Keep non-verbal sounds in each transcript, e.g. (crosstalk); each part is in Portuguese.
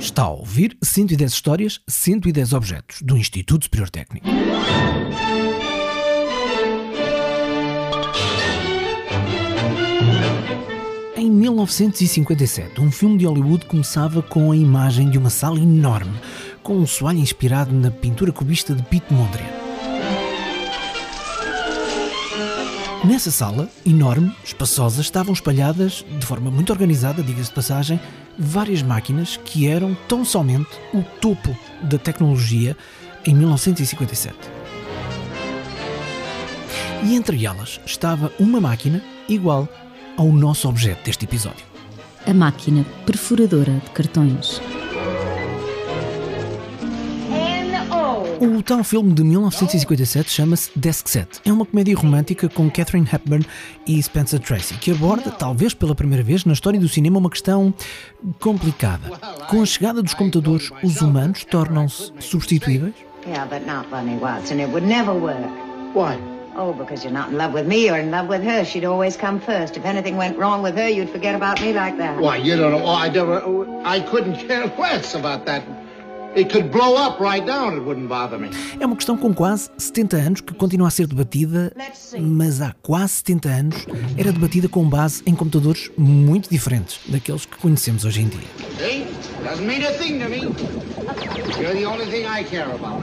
Está a ouvir 110 histórias, 110 objetos do Instituto Superior Técnico. Em 1957, um filme de Hollywood começava com a imagem de uma sala enorme, com um soalho inspirado na pintura cubista de Pete Mondrian. Nessa sala, enorme, espaçosa, estavam espalhadas, de forma muito organizada, diga-se de passagem, várias máquinas que eram tão somente o topo da tecnologia em 1957. E entre elas estava uma máquina igual ao nosso objeto deste episódio. A máquina perfuradora de cartões. O tal filme de 1957 chama-se Desk Set. É uma comédia romântica com Catherine Hepburn e Spencer Tracy, que aborda, talvez pela primeira vez na história do cinema, uma questão complicada. Com a chegada dos computadores, os humanos tornam-se substituíveis? Yeah, but not funny, Watson. It would never work. Why? Oh, because you're not in love with me, you're in love with her. She'd always come first. If anything went wrong with her, you'd forget about me like that. Why, you don't know. Oh, I never. I couldn't care (laughs) less about that. É uma questão com quase 70 anos que continua a ser debatida, mas há quase 70 anos era debatida com base em computadores muito diferentes daqueles que conhecemos hoje em dia. See? Doesn't mean a thing to me. You're the only thing I care about.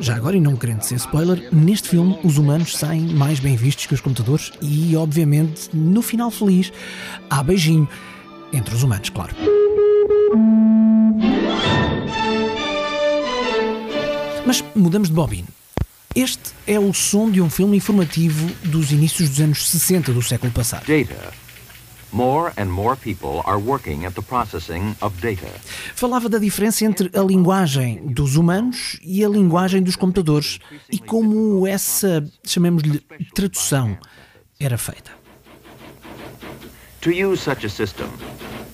Já agora, e não querendo ser spoiler, neste filme os humanos saem mais bem vistos que os computadores e, obviamente, no final feliz, há beijinho entre os humanos, claro. Mas mudamos de bobina. Este é o som de um filme informativo dos inícios dos anos 60 do século passado. Data. More and more people are working at the processing of data. Falava da diferença entre a linguagem dos humanos e a linguagem dos computadores e como essa, chamemos-lhe, tradução era feita. To use such a system,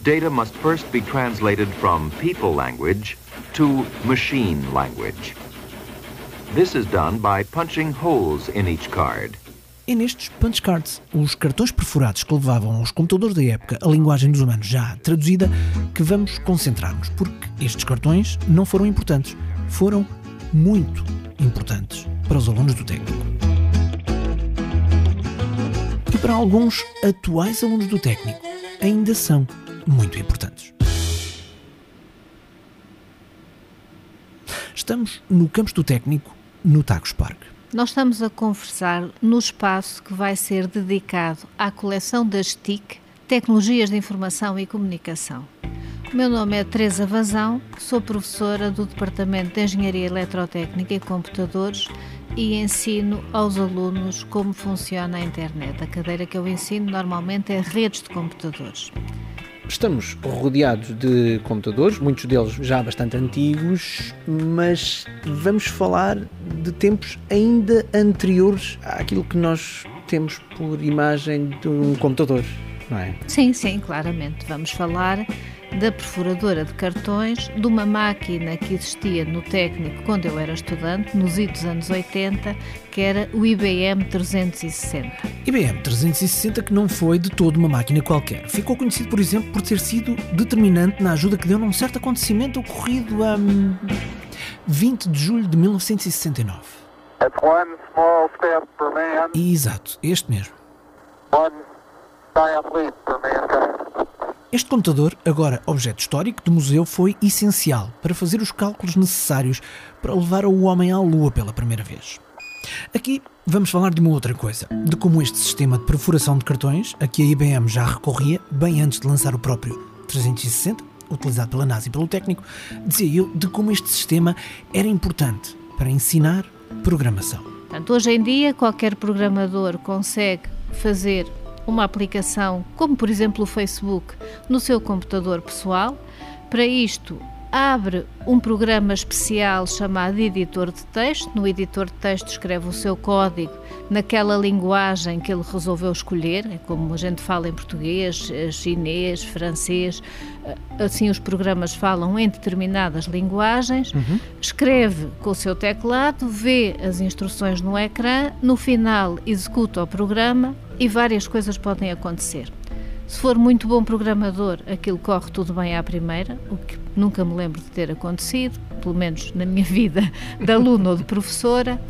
data must first be translated from people language to machine language. This is done by punching holes in each card. É nestes punch cards, os cartões perfurados que levavam aos computadores da época a linguagem dos humanos já traduzida, que vamos concentrar-nos, porque estes cartões não foram importantes, foram muito importantes para os alunos do técnico. E para alguns atuais alunos do técnico, ainda são muito importantes. Estamos no campus do técnico, no Tagus Park. Nós estamos a conversar no espaço que vai ser dedicado à coleção das TIC, Tecnologias de Informação e Comunicação. O meu nome é Teresa Vazão, sou professora do Departamento de Engenharia Eletrotécnica e Computadores e ensino aos alunos como funciona a internet. A cadeira que eu ensino normalmente é redes de computadores. Estamos rodeados de computadores, muitos deles já bastante antigos, mas vamos falar de tempos ainda anteriores àquilo que nós temos por imagem de um computador, não é? Sim, sim, claramente. Vamos falar da perfuradora de cartões, de uma máquina que existia no técnico quando eu era estudante, nos idos anos 80, que era o IBM 360. IBM 360 que não foi de todo uma máquina qualquer. Ficou conhecido, por exemplo, por ter sido determinante na ajuda que deu num certo acontecimento ocorrido a hum, 20 de julho de 1969. It's one small step for man, Exato, este mesmo. one giant leap for mankind. Este computador, agora objeto histórico do museu, foi essencial para fazer os cálculos necessários para levar o homem à Lua pela primeira vez. Aqui vamos falar de uma outra coisa, de como este sistema de perfuração de cartões, a que a IBM já recorria bem antes de lançar o próprio 360, utilizado pela NASA e pelo técnico, dizia eu de como este sistema era importante para ensinar programação. Portanto, hoje em dia, qualquer programador consegue fazer uma aplicação, como por exemplo o Facebook, no seu computador pessoal. Para isto, abre um programa especial chamado editor de texto. No editor de texto escreve o seu código naquela linguagem que ele resolveu escolher, é como a gente fala em português, eh, chinês, francês, eh, assim os programas falam em determinadas linguagens, escreve com o seu teclado, vê as instruções no ecrã, no final executa o programa e várias coisas podem acontecer. Se for muito bom programador, aquilo corre tudo bem à primeira, o que nunca me lembro de ter acontecido, pelo menos na minha (laughs) vida de aluno ou de professora.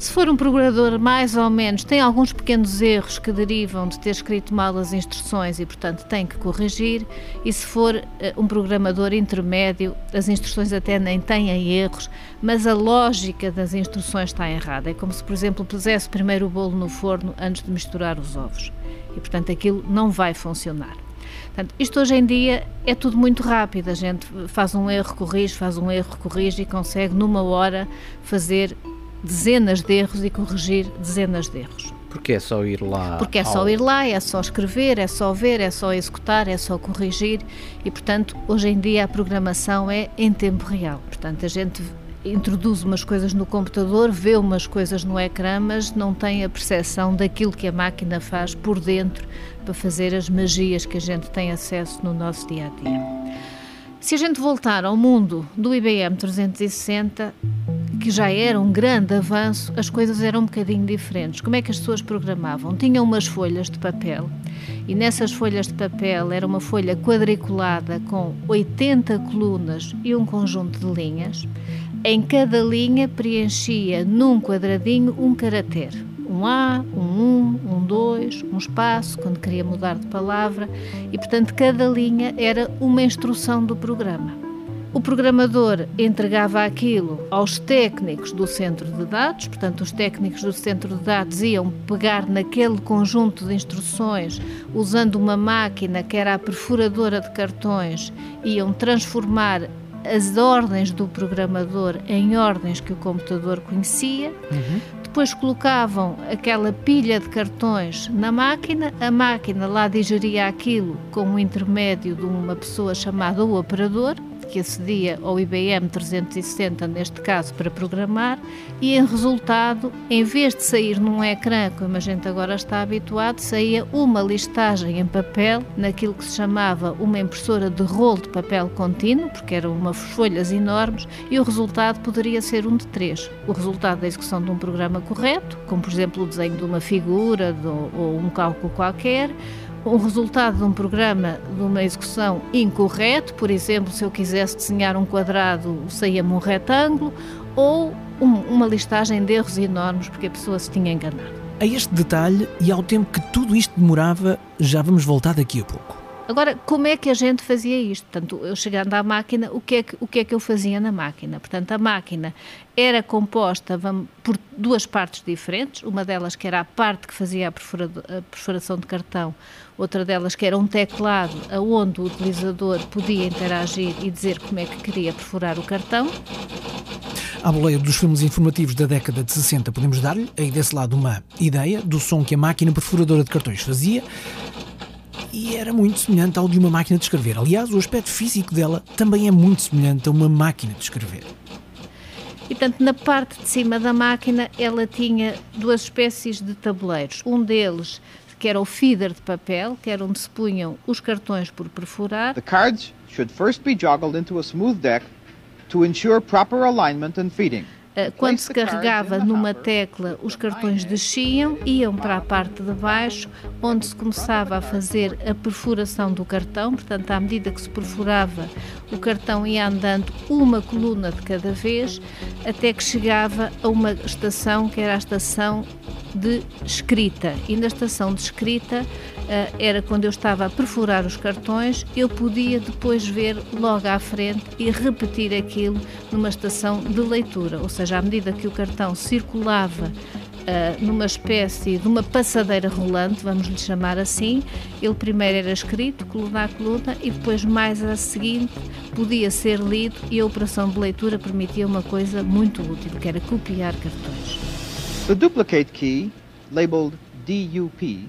Se for um programador mais ou menos, tem alguns pequenos erros que derivam de ter escrito mal as instruções e, portanto, tem que corrigir. E se for uh, um programador intermédio, as instruções até nem têm erros, mas a lógica das instruções está errada. É como se, por exemplo, pusesse primeiro o bolo no forno antes de misturar os ovos. E, portanto, aquilo não vai funcionar. Portanto, isto hoje em dia é tudo muito rápido. A gente faz um erro, corrige, faz um erro, corrige e consegue numa hora fazer dezenas de erros e corrigir dezenas de erros. Porque é só ir lá. Porque é só ao... ir lá, é só escrever, é só ver, é só executar, é só corrigir e, portanto, hoje em dia a programação é em tempo real. Portanto, a gente introduz umas coisas no computador, vê umas coisas no ecrã, mas não tem a percepção daquilo que a máquina faz por dentro para fazer as magias que a gente tem acesso no nosso dia a dia. Se a gente voltar ao mundo do IBM 360, que já era um grande avanço, as coisas eram um bocadinho diferentes. Como é que as pessoas programavam? Tinham umas folhas de papel e nessas folhas de papel era uma folha quadriculada com 80 colunas e um conjunto de linhas. Em cada linha preenchia num quadradinho um caractere. Um A, um 1, um 2, um espaço, quando queria mudar de palavra, e portanto cada linha era uma instrução do programa. O programador entregava aquilo aos técnicos do centro de dados, portanto, os técnicos do centro de dados iam pegar naquele conjunto de instruções, usando uma máquina que era a perfuradora de cartões, iam transformar as ordens do programador em ordens que o computador conhecia. Uhum. Depois colocavam aquela pilha de cartões na máquina, a máquina lá digeria aquilo com o intermédio de uma pessoa chamada o operador que acedia ao IBM 360, neste caso, para programar, e em resultado, em vez de sair num ecrã, como a gente agora está habituado, saía uma listagem em papel, naquilo que se chamava uma impressora de rolo de papel contínuo, porque eram umas folhas enormes, e o resultado poderia ser um de três. O resultado da execução de um programa correto, como por exemplo o desenho de uma figura de, ou um cálculo qualquer, o resultado de um programa de uma execução incorreto, por exemplo, se eu quisesse desenhar um quadrado, saía-me um retângulo, ou um, uma listagem de erros enormes porque a pessoa se tinha enganado. A este detalhe e ao tempo que tudo isto demorava, já vamos voltar daqui a pouco. Agora, como é que a gente fazia isto? Portanto, eu chegando à máquina, o que é que, o que, é que eu fazia na máquina? Portanto, a máquina era composta por duas partes diferentes, uma delas que era a parte que fazia a, a perfuração de cartão, outra delas que era um teclado aonde o utilizador podia interagir e dizer como é que queria perfurar o cartão. À boleia dos filmes informativos da década de 60, podemos dar-lhe aí desse lado uma ideia do som que a máquina perfuradora de cartões fazia e era muito semelhante ao de uma máquina de escrever. Aliás, o aspecto físico dela também é muito semelhante a uma máquina de escrever. E, portanto, na parte de cima da máquina, ela tinha duas espécies de tabuleiros. Um deles, que era o feeder de papel, que era onde se punham os cartões por perfurar. The cards should first be joggled into a smooth deck to ensure proper alignment and feeding. Eh, quando se carregava numa tecla, os cartões desciam, iam para a parte de baixo, onde se começava a fazer a perfuração do cartão. Portanto, à medida que se perfurava, o cartão ia andando uma coluna de cada vez, até que chegava a uma estação que era a estação de escrita. E na estação de escrita eh, era quando eu estava a perfurar os cartões, eu podia depois ver logo à frente e repetir aquilo numa estação de leitura, ou seja, à medida que o cartão circulava Uh, numa espécie de uma passadeira rolante, vamos lhe chamar assim. Ele primeiro era escrito, coluna a coluna, e depois, mais a seguinte, podia ser lido e a operação de leitura permitia uma coisa muito útil, que era copiar cartões. The duplicate key, labeled DUP,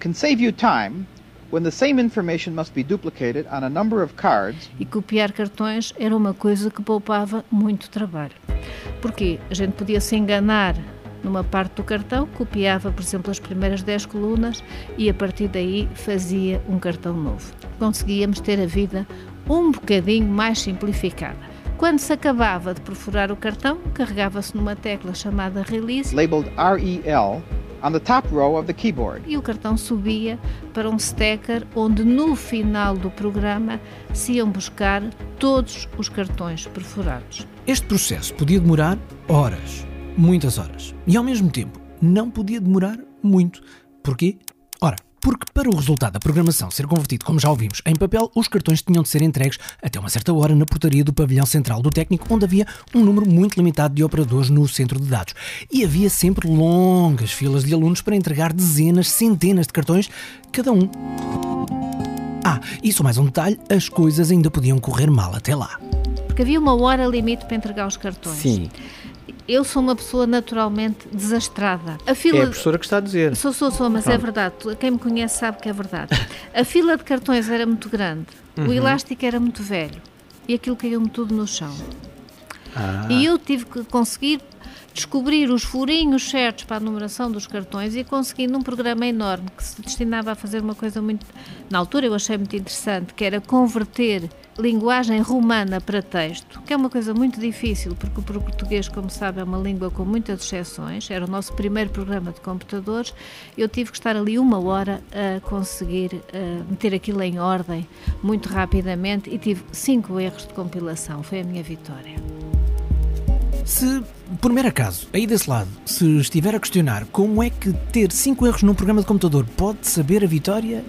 can save you time when the same information must be duplicated on a number of cards. E copiar cartões era uma coisa que poupava muito trabalho. Porque a gente podia se enganar numa parte do cartão, copiava, por exemplo, as primeiras 10 colunas e a partir daí fazia um cartão novo. Conseguíamos ter a vida um bocadinho mais simplificada. Quando se acabava de perfurar o cartão, carregava-se numa tecla chamada Release. Labeled REL on the top row of the keyboard. E o cartão subia para um stacker onde no final do programa se iam buscar todos os cartões perfurados. Este processo podia demorar horas, muitas horas, e ao mesmo tempo não podia demorar muito. Porquê? Porque para o resultado da programação ser convertido, como já ouvimos, em papel, os cartões tinham de ser entregues até uma certa hora na portaria do pavilhão central do técnico, onde havia um número muito limitado de operadores no centro de dados. E havia sempre longas filas de alunos para entregar dezenas, centenas de cartões, cada um. Ah, e só mais um detalhe: as coisas ainda podiam correr mal até lá. Porque havia uma hora limite para entregar os cartões. Sim. Eu sou uma pessoa naturalmente desastrada. A É fila a professora que está a dizer. Sou, sou, sou, mas é verdade. Quem me conhece sabe que é verdade. A fila de cartões era muito grande, Uhum. o elástico era muito velho e aquilo caiu-me tudo no chão. Ah. E eu tive que conseguir descobrir os furinhos certos para a numeração dos cartões e consegui num programa enorme que se destinava a fazer uma coisa muito. Na altura eu achei muito interessante, que era converter linguagem romana para texto, que é uma coisa muito difícil, porque o português, como sabe, é uma língua com muitas exceções. Era o nosso primeiro programa de computadores. Eu tive que estar ali uma hora a conseguir eh, meter aquilo em ordem muito rapidamente e tive cinco erros de compilação. Foi a minha vitória. Se, por mero acaso, aí desse lado, se estiver a questionar como é que ter 5 erros num programa de computador pode saber a vitória,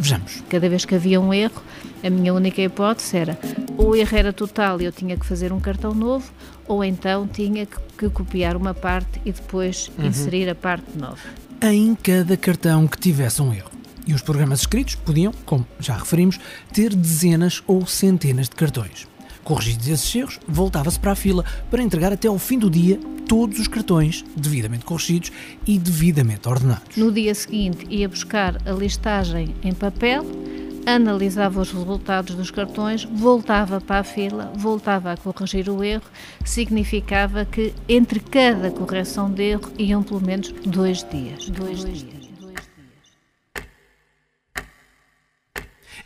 vejamos. Cada vez que havia um erro, a minha única hipótese era ou o erro era total e eu tinha que fazer um cartão novo, ou então tinha que, que copiar uma parte e depois inserir a parte nova. Em cada cartão que tivesse um erro. E os programas escritos podiam, como já referimos, ter dezenas ou centenas de cartões. Corrigidos esses erros, voltava-se para a fila para entregar até ao fim do dia todos os cartões devidamente corrigidos e devidamente ordenados. No dia seguinte ia buscar a listagem em papel, analisava os resultados dos cartões, voltava para a fila, voltava a corrigir o erro, significava que entre cada correção de erro iam pelo menos dois dias. Dois, dias.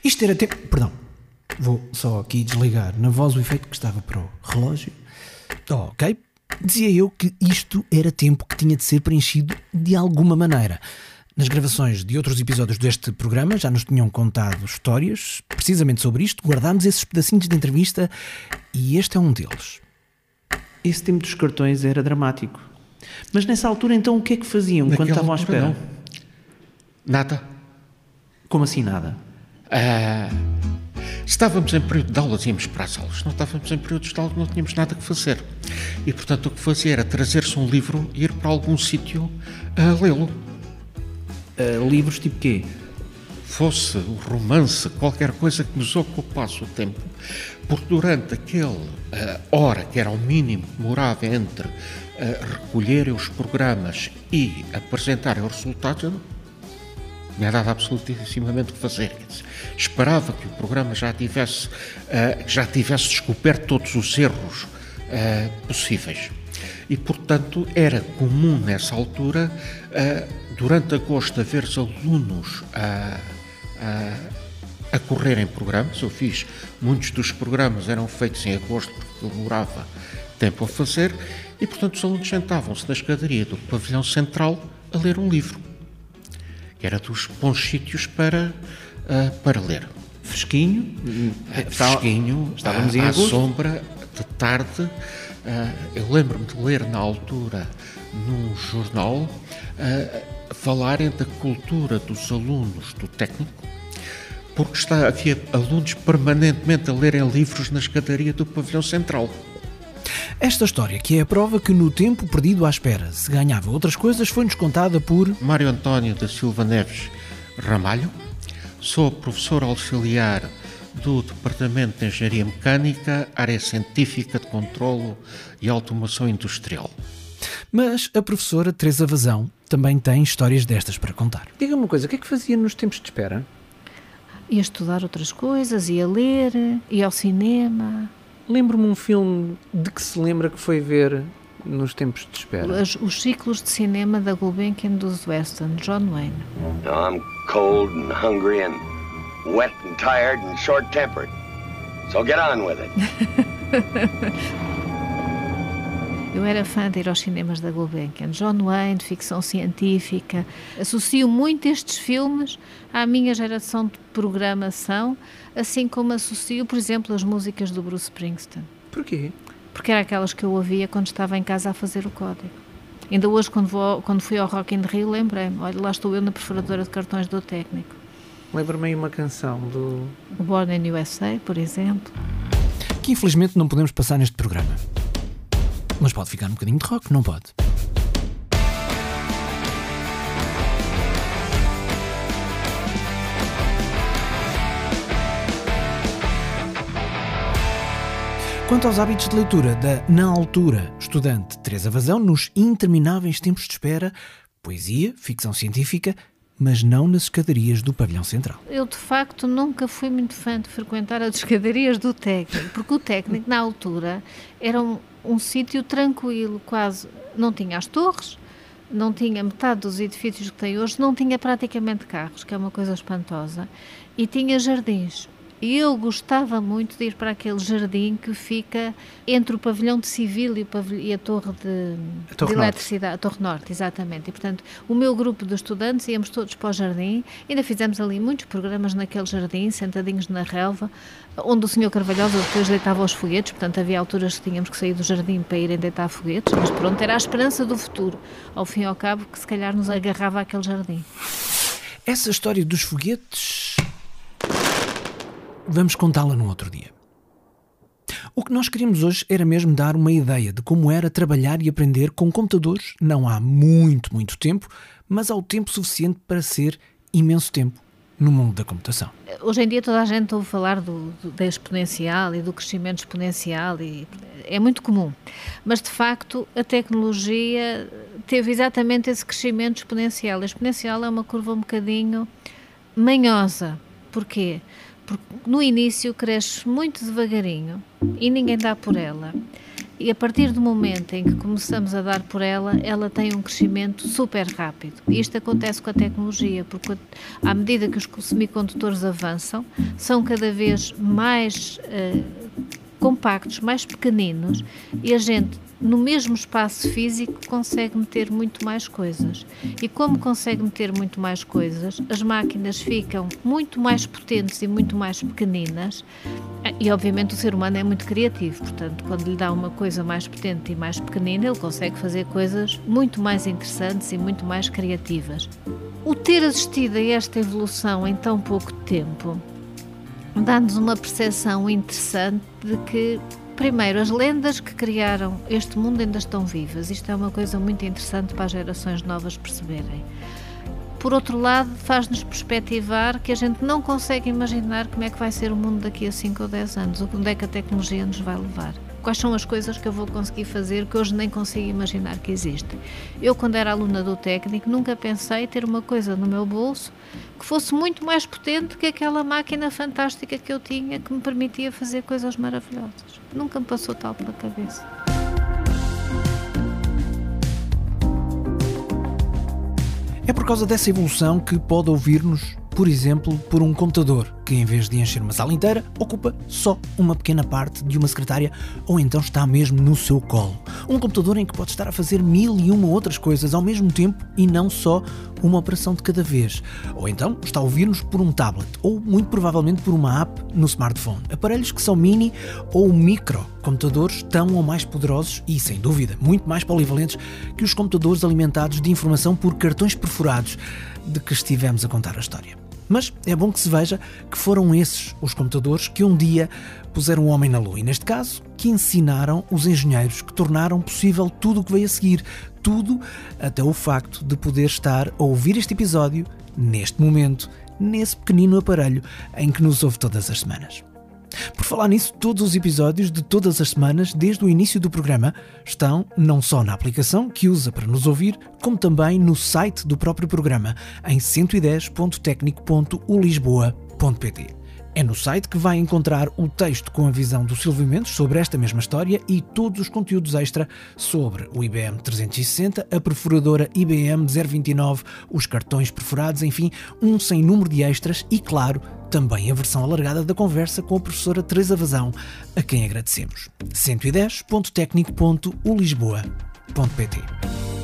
Isto era tempo. Perdão. Vou só aqui desligar na voz o efeito que estava para o relógio. Oh, ok. Dizia eu que isto era tempo que tinha de ser preenchido de alguma maneira. Nas gravações de outros episódios deste programa já nos tinham contado histórias precisamente sobre isto. Guardámos esses pedacinhos de entrevista e este é um deles. Esse tempo dos cartões era dramático. Mas nessa altura, então, o que é que faziam quando estavam à espera? não. Nada. Como assim nada? Ah, estávamos em período de aulas, íamos para as aulas. Não estávamos em períodos de aulas, não tínhamos nada que fazer. E, portanto, o que fazia era trazer-se um livro e ir para algum sítio a lê-lo. Ah, livros tipo quê? Fosse o romance, qualquer coisa que nos ocupasse o tempo, porque durante aquele ah, hora, que era o mínimo que demorava entre ah, recolherem os programas e apresentarem os resultados, eu não tinha dado absolutissimamente o que fazer. Quer dizer, esperava que o programa já tivesse, ah, já tivesse descoberto todos os erros ah, possíveis. E, portanto, era comum nessa altura, ah, durante agosto, haver alunos a, a, a correrem programas. Eu fiz, muitos dos programas eram feitos em agosto, porque demorava tempo a fazer, e, portanto, os alunos sentavam-se na escadaria do pavilhão central a ler um livro que era dos bons sítios para, ah, para ler. Fresquinho? Ah, Está- Fresquinho, Estávamos à, em à agosto. sombra, de tarde. Ah, eu lembro-me de ler na altura, num jornal, ah, falarem da cultura dos alunos do técnico, porque está, havia alunos permanentemente a lerem livros na escadaria do pavilhão central. Esta história, que é a prova que no tempo perdido à espera se ganhava outras coisas, foi-nos contada por Mário António da Silva Neves Ramalho, sou professor auxiliar do Departamento de Engenharia Mecânica, área científica de controlo e automação industrial. Mas a professora Teresa Vazão também tem histórias destas para contar. Diga-me uma coisa, o que é que fazia nos tempos de espera? Ia estudar outras coisas, ia ler, ia ao cinema. Lembro-me um filme de que se lembra que foi ver nos tempos de espera. As- os ciclos de cinema da Gulbenkian dos Weston, John Wayne. Now, I'm cold and hungry and wet and tired and short tempered. So get on with it. (laughs) Eu era fã de ir aos cinemas da Gulbenkian, John Wayne, de ficção científica. Associo muito estes filmes à minha geração de programação, assim como associo, por exemplo, as músicas do Bruce Springsteen. Porquê? Porque eram aquelas que eu ouvia quando estava em casa a fazer o código. Ainda hoje, quando, vou, quando fui ao Rock in Rio, lembrei-me, olha, lá estou eu na perfuradora de cartões do técnico. Lembra-me aí uma canção do... Born in USA, por exemplo. Que infelizmente não podemos passar neste programa. Mas pode ficar um bocadinho de rock, não pode? Quanto aos hábitos de leitura da, na altura, estudante Teresa Vazão, nos intermináveis tempos de espera, poesia, ficção científica, mas não nas escadarias do pavilhão central. Eu, de facto, nunca fui muito fã de frequentar as escadarias do técnico, porque o técnico, na altura, era um, um sítio tranquilo, quase. Não tinha as torres, não tinha metade dos edifícios que tem hoje, não tinha praticamente carros, que é uma coisa espantosa, e tinha jardins. E eu gostava muito de ir para aquele jardim que fica entre o pavilhão de civil e, o pavilhão, e a torre de, a torre de eletricidade, a Torre Norte, exatamente. E, portanto, o meu grupo de estudantes íamos todos para o jardim, ainda fizemos ali muitos programas naquele jardim, sentadinhos na relva, onde o senhor Carvalhosa depois deitava os foguetes, portanto, havia alturas que tínhamos que sair do jardim para irem deitar foguetes, mas pronto, era a esperança do futuro, ao fim e ao cabo, que se calhar nos agarrava aquele jardim. Essa história dos foguetes Vamos contá-la num outro dia. O que nós queríamos hoje era mesmo dar uma ideia de como era trabalhar e aprender com computadores, não há muito, muito tempo, mas há o tempo suficiente para ser imenso tempo no mundo da computação. Hoje em dia toda a gente ouve falar do, do, da exponencial e do crescimento exponencial e é muito comum, mas de facto a tecnologia teve exatamente esse crescimento exponencial. A exponencial é uma curva um bocadinho manhosa. Porquê? No início cresce muito devagarinho e ninguém dá por ela. E a partir do momento em que começamos a dar por ela, ela tem um crescimento super rápido. Isto acontece com a tecnologia, porque à medida que os semicondutores avançam, são cada vez mais uh, compactos, mais pequeninos, e a gente no mesmo espaço físico consegue meter muito mais coisas. E como consegue meter muito mais coisas, as máquinas ficam muito mais potentes e muito mais pequeninas. E obviamente o ser humano é muito criativo, portanto, quando lhe dá uma coisa mais potente e mais pequenina, ele consegue fazer coisas muito mais interessantes e muito mais criativas. O ter assistido a esta evolução em tão pouco tempo dá-nos uma percepção interessante de que Primeiro, as lendas que criaram este mundo ainda estão vivas. Isto é uma coisa muito interessante para as gerações novas perceberem. Por outro lado, faz-nos perspectivar que a gente não consegue imaginar como é que vai ser o mundo daqui a 5 ou 10 anos, onde é que a tecnologia nos vai levar quais são as coisas que eu vou conseguir fazer que hoje nem consigo imaginar que existem. Eu, quando era aluna do técnico, nunca pensei ter uma coisa no meu bolso que fosse muito mais potente que aquela máquina fantástica que eu tinha que me permitia fazer coisas maravilhosas. Nunca me passou tal pela cabeça. É por causa dessa evolução que pode ouvir-nos por exemplo, por um computador, que em vez de encher uma sala inteira, ocupa só uma pequena parte de uma secretária ou então está mesmo no seu colo. Um computador em que pode estar a fazer mil e uma outras coisas ao mesmo tempo e não só uma operação de cada vez. Ou então está a ouvir-nos por um tablet ou muito provavelmente por uma app no smartphone. Aparelhos que são mini ou micro computadores tão ou mais poderosos e, sem dúvida, muito mais polivalentes que os computadores alimentados de informação por cartões perfurados de que estivemos a contar a história. Mas é bom que se veja que foram esses os computadores que um dia puseram o homem na lua e, neste caso, que ensinaram os engenheiros que tornaram possível tudo o que veio a seguir. Tudo até o facto de poder estar a ouvir este episódio neste momento, nesse pequenino aparelho em que nos ouve todas as semanas. Por falar nisso, todos os episódios de todas as semanas, desde o início do programa, estão não só na aplicação que usa para nos ouvir, como também no site do próprio programa, em 110.tecnico.ulisboa.pt. É no site que vai encontrar o texto com a visão do Silvio Mendes sobre esta mesma história e todos os conteúdos extra sobre o IBM 360, a perfuradora IBM 029, os cartões perfurados, enfim, um sem número de extras e, claro, também a versão alargada da conversa com a professora Teresa Vazão, a quem agradecemos. 110.tecnico.ulisboa.pt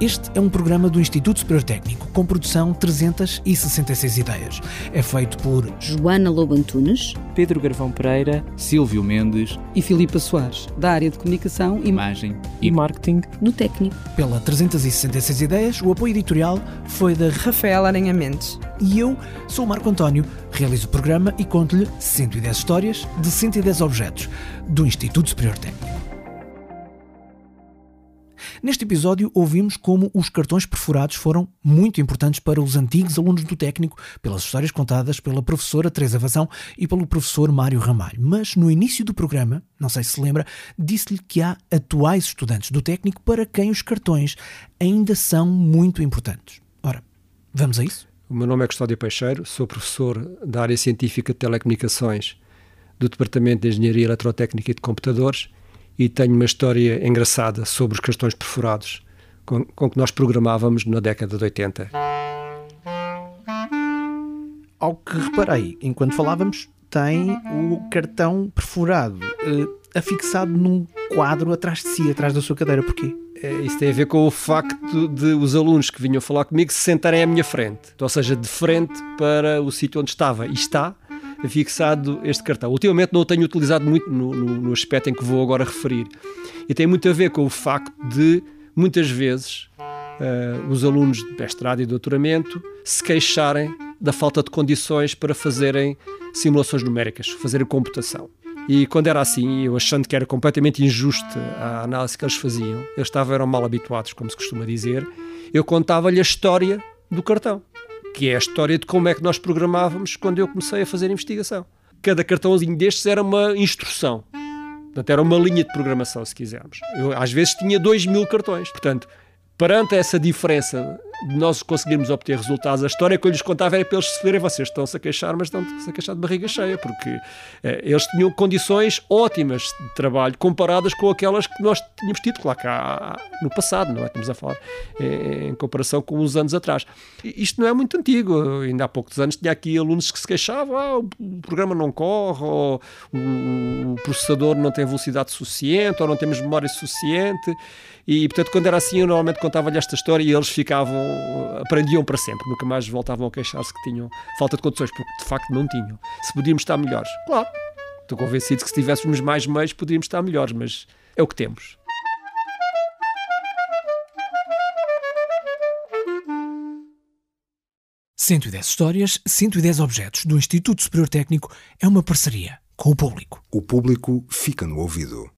Este é um programa do Instituto Superior Técnico, com produção 366 ideias. É feito por Joana Lobo Antunes, Pedro Garvão Pereira, Silvio Mendes e Filipa Soares, da área de comunicação, imagem e marketing no técnico. Pela 366 ideias, o apoio editorial foi da Rafael Aranha Mendes. E eu sou o Marco António, realizo o programa e conto-lhe 110 histórias de 110 objetos do Instituto Superior Técnico. Neste episódio, ouvimos como os cartões perfurados foram muito importantes para os antigos alunos do técnico, pelas histórias contadas pela professora Teresa Vazão e pelo professor Mário Ramalho. Mas no início do programa, não sei se se lembra, disse-lhe que há atuais estudantes do técnico para quem os cartões ainda são muito importantes. Ora, vamos a isso? O meu nome é Custódio Peixeiro, sou professor da área científica de telecomunicações do Departamento de Engenharia Eletrotécnica e de Computadores e tenho uma história engraçada sobre os cartões perfurados com, com que nós programávamos na década de 80. Ao que reparei, enquanto falávamos, tem o cartão perfurado uh, afixado num quadro atrás de si, atrás da sua cadeira. Porquê? É, isso tem a ver com o facto de os alunos que vinham falar comigo se sentarem à minha frente, ou seja, de frente para o sítio onde estava. E está fixado este cartão. Ultimamente não o tenho utilizado muito no, no, no aspecto em que vou agora referir. E tem muito a ver com o facto de, muitas vezes, uh, os alunos de mestrado e doutoramento se queixarem da falta de condições para fazerem simulações numéricas, fazerem computação. E quando era assim, eu achando que era completamente injusta a análise que eles faziam, eles estavam eram mal habituados, como se costuma dizer, eu contava-lhe a história do cartão que é a história de como é que nós programávamos quando eu comecei a fazer investigação. Cada cartãozinho destes era uma instrução. Portanto, era uma linha de programação, se quisermos. Eu, às vezes, tinha 2 mil cartões. Portanto, perante essa diferença nós conseguirmos obter resultados, a história que eu lhes contava era para eles se verem, vocês estão-se a queixar, mas estão-se a queixar de barriga cheia, porque eh, eles tinham condições ótimas de trabalho comparadas com aquelas que nós tínhamos tido, claro, cá no passado, não é? Estamos a falar eh, em comparação com uns anos atrás. Isto não é muito antigo, ainda há poucos anos tinha aqui alunos que se queixavam, ah, o programa não corre, ou o processador não tem velocidade suficiente, ou não temos memória suficiente, e portanto, quando era assim, eu normalmente contava-lhe esta história e eles ficavam, aprendiam para sempre, nunca mais voltavam a queixar-se que tinham falta de condições, porque de facto não tinham. Se podíamos estar melhores, claro, estou convencido que se tivéssemos mais meios poderíamos estar melhores, mas é o que temos. «110 histórias, 110 objetos» do Instituto Superior Técnico é uma parceria com o público. O público fica no ouvido.